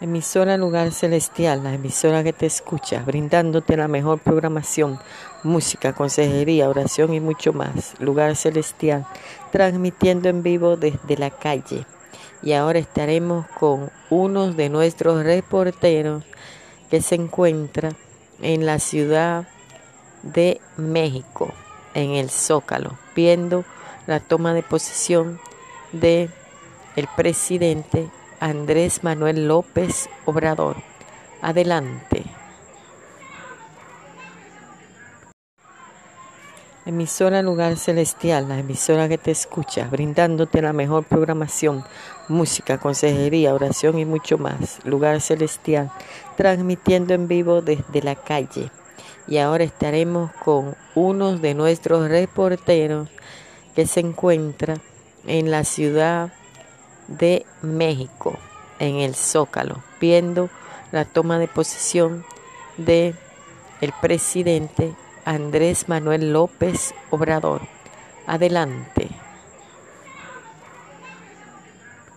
Emisora Lugar Celestial, la emisora que te escucha, brindándote la mejor programación, música, consejería, oración y mucho más. Lugar Celestial, transmitiendo en vivo desde la calle. Y ahora estaremos con uno de nuestros reporteros que se encuentra en la ciudad de México, en el Zócalo, viendo la toma de posesión de el presidente Andrés Manuel López Obrador. Adelante. Emisora Lugar Celestial, la emisora que te escucha, brindándote la mejor programación, música, consejería, oración y mucho más. Lugar Celestial, transmitiendo en vivo desde la calle. Y ahora estaremos con uno de nuestros reporteros que se encuentra en la ciudad de México, en el Zócalo, viendo la toma de posesión de el presidente Andrés Manuel López Obrador. Adelante.